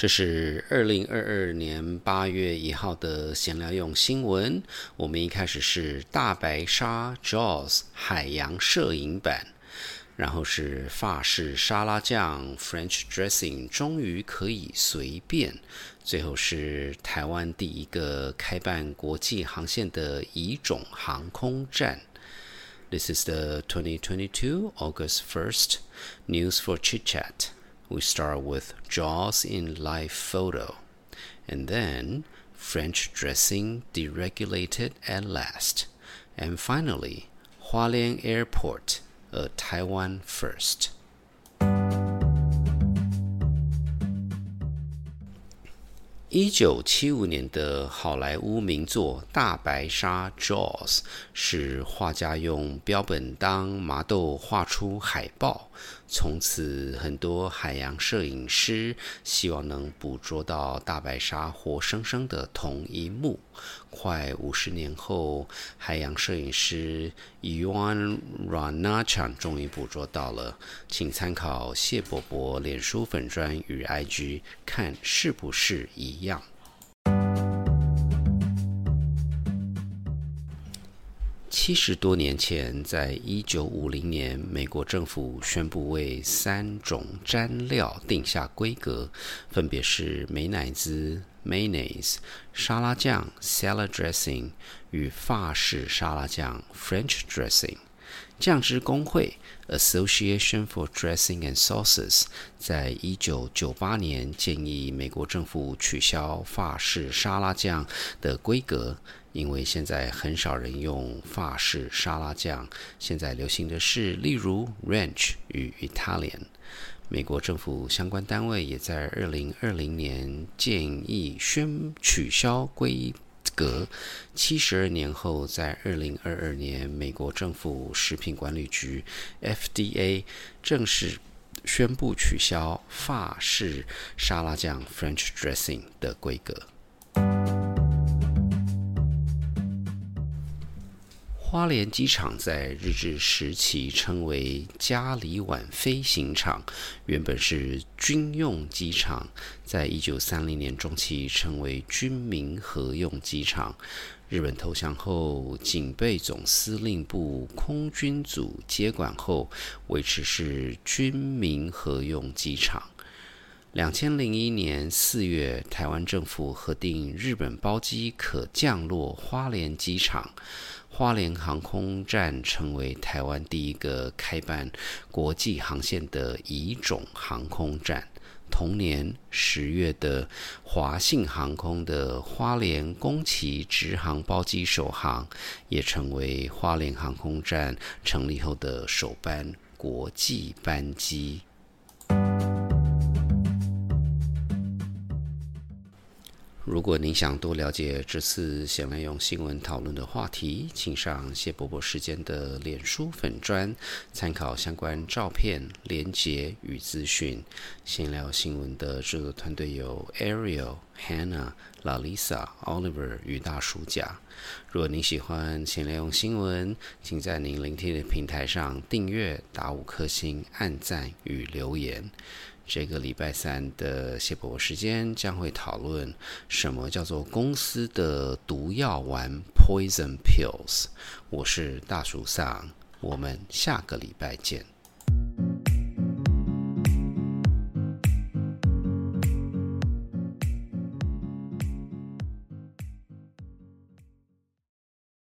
这是二零二二年八月一号的闲聊用新闻。我们一开始是大白鲨 Jaws 海洋摄影版，然后是法式沙拉酱 French dressing 终于可以随便，最后是台湾第一个开办国际航线的乙种航空站。This is the 2022 August 1st news for chit chat. We start with Jaws in live photo, and then French dressing deregulated at last, and finally Hualien Airport, a Taiwan first. 一九七五年的好莱坞名作《大白鲨》（Jaws） 是画家用标本当麻豆画出海报。从此，很多海洋摄影师希望能捕捉到大白鲨活生生的同一幕。快五十年后，海洋摄影师 Yuan Ranachan 终于捕捉到了。请参考谢伯伯脸书粉砖与 IG，看是不是一一样。七十多年前，在一九五零年，美国政府宣布为三种蘸料定下规格，分别是美乃滋 （mayonnaise）、沙拉酱 （salad dressing） 与法式沙拉酱 （French dressing）。酱汁工会 （Association for Dressing and Sauces） 在一九九八年建议美国政府取消法式沙拉酱的规格。因为现在很少人用法式沙拉酱，现在流行的是例如 Ranch 与 Italian。美国政府相关单位也在二零二零年建议宣取消规格。七十二年后，在二零二二年，美国政府食品管理局 FDA 正式宣布取消法式沙拉酱 French dressing 的规格。花莲机场在日治时期称为加里碗飞行场，原本是军用机场，在一九三零年中期成为军民合用机场。日本投降后，警备总司令部空军组接管后，维持是军民合用机场。两千零一年四月，台湾政府核定日本包机可降落花莲机场。花莲航空站成为台湾第一个开办国际航线的乙种航空站。同年十月的华信航空的花莲宫崎直航包机首航，也成为花莲航空站成立后的首班国际班机。如果您想多了解这次闲来用新闻讨论的话题，请上谢伯伯时间的脸书粉专，参考相关照片、连结与资讯。闲聊新闻的制作团队有 Ariel、Hannah、Lalisa、Oliver 与大叔甲。如果您喜欢闲聊用新闻，请在您聆听的平台上订阅、打五颗星、按赞与留言。这个礼拜三的谢伯伯时间将会讨论什么叫做公司的毒药丸 （Poison Pills）。我是大叔桑，我们下个礼拜见。